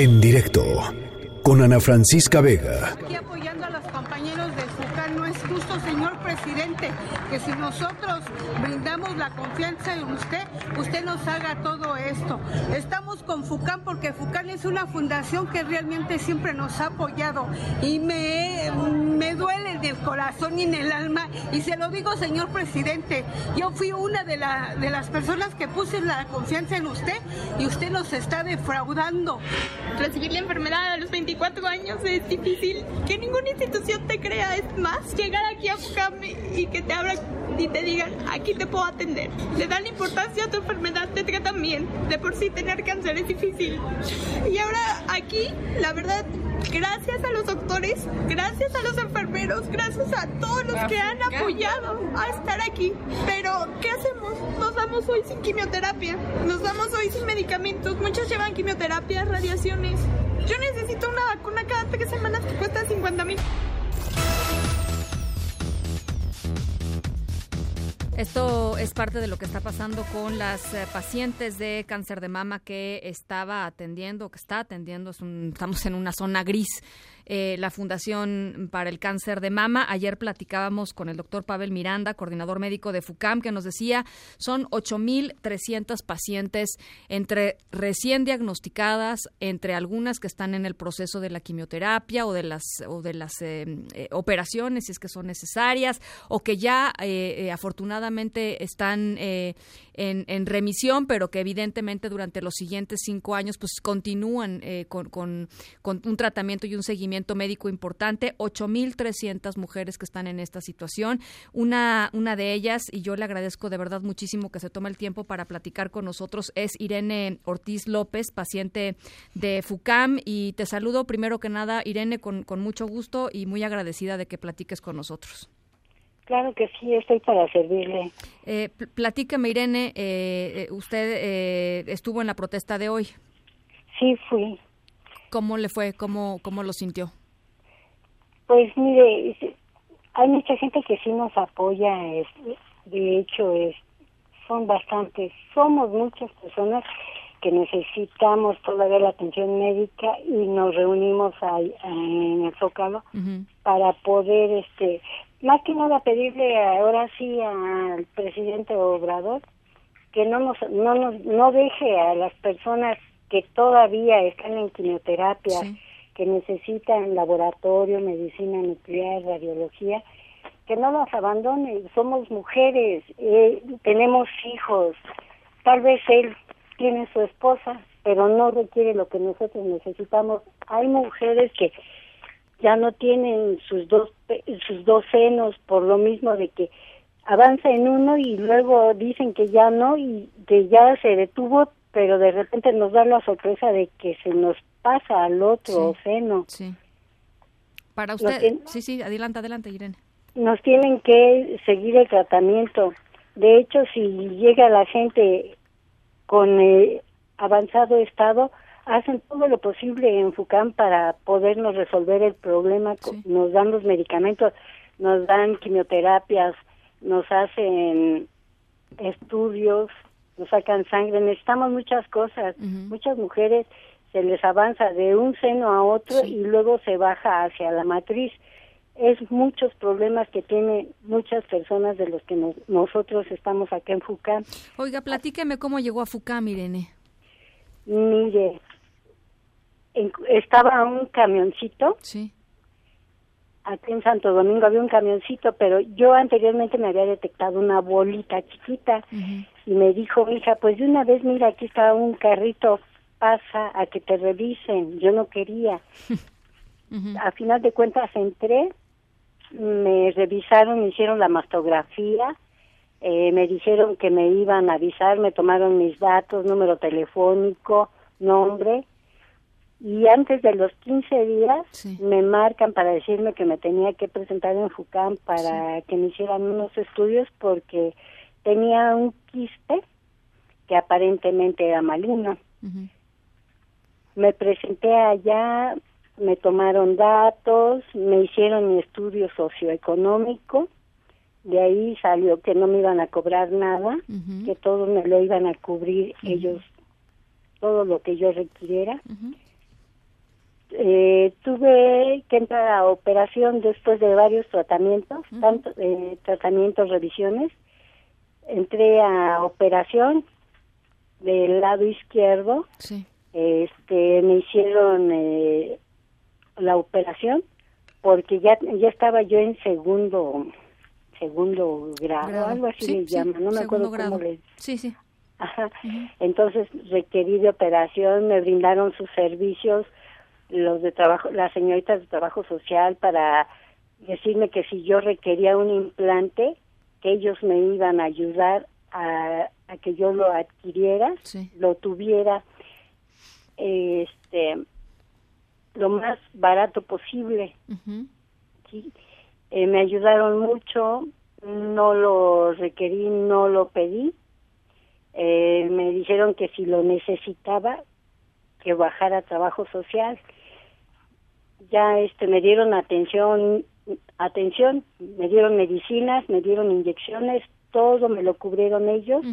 En directo con Ana Francisca Vega. Aquí apoyando a los compañeros de FUCAN, no es justo, señor presidente, que si nosotros brindamos la confianza en usted, usted nos haga todo esto. Estamos con FUCAN porque FUCAN es una fundación que realmente siempre nos ha apoyado y me, el corazón y en el alma y se lo digo, señor presidente, yo fui una de, la, de las personas que puse la confianza en usted y usted nos está defraudando. Recibir la enfermedad a los 24 años es difícil. Que ninguna institución te crea es más. Llegar aquí a buscarme y que te abran y te digan, aquí te puedo atender. Le dan importancia a tu enfermedad, te tratan bien. De por sí tener cáncer es difícil. Y ahora aquí, la verdad, gracias a los doctores, gracias a los enfermeros, gracias a todos los que han apoyado a estar aquí. Pero, ¿qué hacemos? Nos vamos hoy sin quimioterapia, nos vamos hoy sin medicamentos. Muchos llevan quimioterapia, radiaciones. Yo necesito una vacuna cada tres semanas que cuesta 50 mil. Esto es parte de lo que está pasando con las eh, pacientes de cáncer de mama que estaba atendiendo, que está atendiendo. Es un, estamos en una zona gris eh, la Fundación para el Cáncer de Mama. Ayer platicábamos con el doctor Pavel Miranda, coordinador médico de FUCAM, que nos decía son 8.300 pacientes entre recién diagnosticadas, entre algunas que están en el proceso de la quimioterapia o de las, o de las eh, eh, operaciones, si es que son necesarias, o que ya afortunadamente están en, remisión, pero que evidentemente durante los siguientes cinco años pues continúan con, con un tratamiento y un seguimiento médico importante, 8.300 mujeres que están en esta situación. Una, una de ellas, y yo le agradezco de verdad muchísimo que se tome el tiempo para platicar con nosotros, es Irene Ortiz López, paciente de FUCAM. Y te saludo primero que nada, Irene, con, con mucho gusto y muy agradecida de que platiques con nosotros. Claro que sí, estoy para servirle. Eh, platíqueme, Irene, eh, eh, usted eh, estuvo en la protesta de hoy. Sí, fui. ¿Cómo le fue? ¿Cómo, cómo lo sintió? Pues mire, hay mucha gente que sí nos apoya, es, de hecho es, son bastantes, somos muchas personas que necesitamos todavía la atención médica y nos reunimos ahí, en el Zócalo para poder, este, más que nada pedirle ahora sí al presidente Obrador que no nos, no nos, no deje a las personas que todavía están en quimioterapia, que necesitan laboratorio, medicina nuclear, radiología, que no nos abandonen. Somos mujeres, eh, tenemos hijos. Tal vez él tiene su esposa, pero no requiere lo que nosotros necesitamos. Hay mujeres que ya no tienen sus dos sus dos senos por lo mismo de que avanza en uno y luego dicen que ya no y que ya se detuvo pero de repente nos da la sorpresa de que se nos pasa al otro seno. Sí. Para usted, sí, sí, adelante, adelante, Irene. Nos tienen que seguir el tratamiento. De hecho, si llega la gente con eh, avanzado estado, hacen todo lo posible en FUCAM para podernos resolver el problema. Nos dan los medicamentos, nos dan quimioterapias, nos hacen estudios, nos sacan sangre, necesitamos muchas cosas. Muchas mujeres se les avanza de un seno a otro y luego se baja hacia la matriz. Es muchos problemas que tienen muchas personas de los que nosotros estamos acá en FUCAM. Oiga, platíqueme cómo llegó a FUCAM, Irene. Mire, estaba un camioncito. Sí aquí en Santo Domingo había un camioncito, pero yo anteriormente me había detectado una bolita chiquita y me dijo, hija, pues de una vez, mira, aquí está un carrito, pasa a que te revisen. Yo no quería. A final de cuentas entré, me revisaron, me hicieron la mastografía, eh, me dijeron que me iban a avisar, me tomaron mis datos, número telefónico, nombre, y antes de los 15 días me marcan para decirme que me tenía que presentar en FUCAM para que me hicieran unos estudios porque tenía un quiste que aparentemente era maligno. Me presenté allá, me tomaron datos, me hicieron mi estudio socioeconómico, de ahí salió que no me iban a cobrar nada, que todo me lo iban a cubrir ellos, todo lo que yo requiriera eh, tuve que entrar a operación después de varios tratamientos, tanto eh, tratamientos, revisiones. Entré a operación del lado izquierdo. Sí. Este, me hicieron eh, la operación porque ya ya estaba yo en segundo segundo grado, algo así le llaman, no me acuerdo cómo le. Sí, sí. Ajá. Entonces requerí de operación, me brindaron sus servicios los de trabajo, las señoritas de trabajo social para decirme que si yo requería un implante, que ellos me iban a ayudar a, a que yo lo adquiriera, lo tuviera este lo más barato posible. ¿sí? Eh, me ayudaron mucho, no lo requerí, no lo pedí. Eh, me dijeron que si lo necesitaba, que bajara trabajo social ya este me dieron atención atención me dieron medicinas me dieron inyecciones todo me lo cubrieron ellos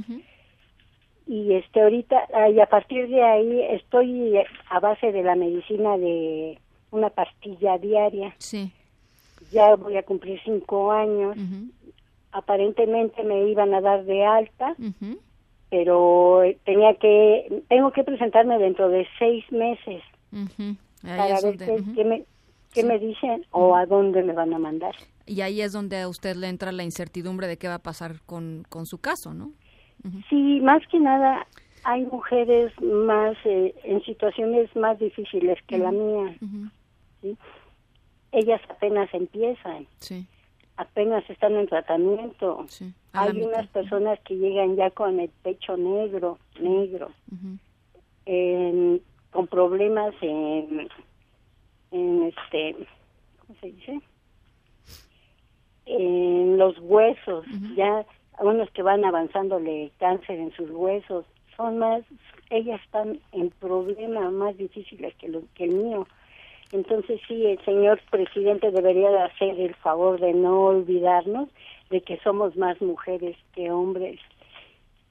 y este ahorita y a partir de ahí estoy a base de la medicina de una pastilla diaria. Sí. Ya voy a cumplir cinco años. Aparentemente me iban a dar de alta pero tenía que tengo que presentarme dentro de seis meses para ver qué, me, qué me dicen o a dónde me van a mandar. Y ahí es donde a usted le entra la incertidumbre de qué va a pasar con, con su caso, ¿no? Sí, más que nada hay mujeres más eh, en situaciones más difíciles que la mía. ¿sí? Ellas apenas empiezan. Sí. Apenas están en tratamiento. Sí. Hay unas personas que llegan ya con el pecho negro, negro. en, con problemas en, en este, ¿cómo se dice? En los huesos, ya unos que van avanzándole cáncer en sus huesos, son más, ellas están en problemas más difíciles que, lo, que el mío. Entonces sí, el señor presidente debería de hacer el favor de no olvidarnos de que somos más mujeres que hombres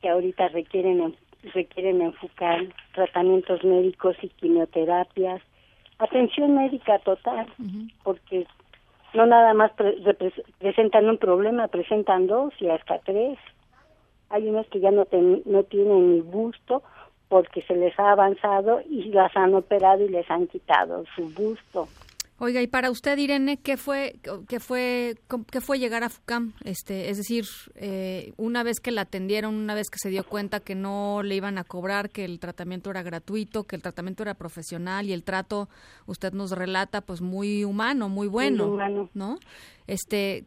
que ahorita requieren requieren enfocar tratamientos médicos y quimioterapias, atención médica total, porque no nada más presentan un problema, presentan dos y hasta tres. Hay unos que ya no, no tienen ni busto porque se les ha avanzado y las han operado y les han quitado su busto. Oiga, y para usted, Irene, ¿qué fue, qué fue, qué fue llegar a FUCAM? Este, es decir, eh, una vez que la atendieron, una vez que se dio cuenta que no le iban a cobrar, que el tratamiento era gratuito, que el tratamiento era profesional y el trato, usted nos relata, pues muy humano, muy bueno, humano. ¿no? Este,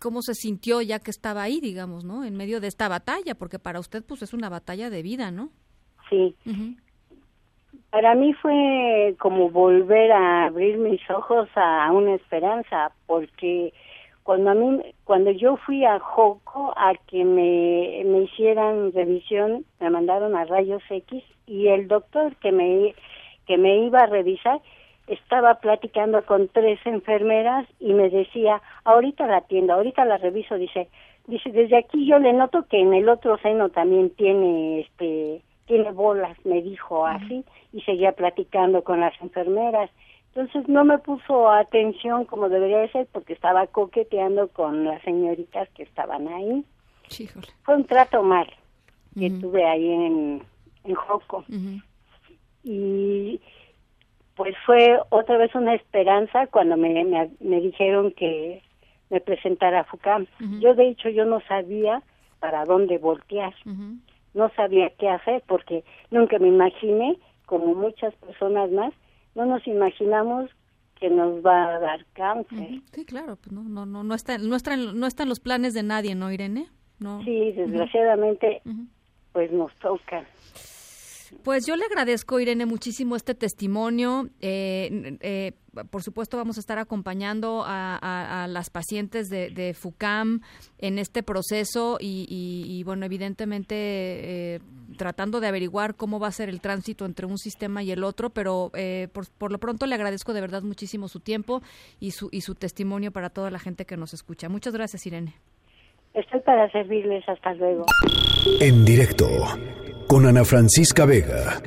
¿cómo se sintió ya que estaba ahí, digamos, ¿no? En medio de esta batalla, porque para usted, pues es una batalla de vida, ¿no? Sí. Para mí fue como volver a abrir mis ojos a una esperanza, porque cuando a mí, cuando yo fui a Joco a que me, me hicieran revisión, me mandaron a rayos X y el doctor que me, que me iba a revisar estaba platicando con tres enfermeras y me decía, ahorita la atiendo, ahorita la reviso, dice, dice, desde aquí yo le noto que en el otro seno también tiene este tiene bolas, me dijo así, y seguía platicando con las enfermeras. Entonces no me puso atención como debería de ser porque estaba coqueteando con las señoritas que estaban ahí. Fue un trato mal que tuve ahí en, en Joco. Y pues fue otra vez una esperanza cuando me, me, dijeron que me presentara a FUCAM. Yo de hecho yo no sabía para dónde voltear no sabía qué hacer porque nunca me imaginé, como muchas personas más, no nos imaginamos que nos va a dar cáncer. Sí, claro, pues no, no, no, no está, no está, no están los planes de nadie, ¿no, Irene? No. Sí, desgraciadamente, pues nos toca. Pues yo le agradezco, Irene, muchísimo este testimonio. Eh, eh, por supuesto, vamos a estar acompañando a, las pacientes de, FUCAM en este proceso y, bueno, evidentemente eh, tratando de averiguar cómo va a ser el tránsito entre un sistema y el otro, pero por, por, lo pronto le agradezco de verdad muchísimo su tiempo y su, y su testimonio para toda la gente que nos escucha. Muchas gracias, Irene. Estoy para servirles. Hasta luego. En directo con Ana Francisca Vega.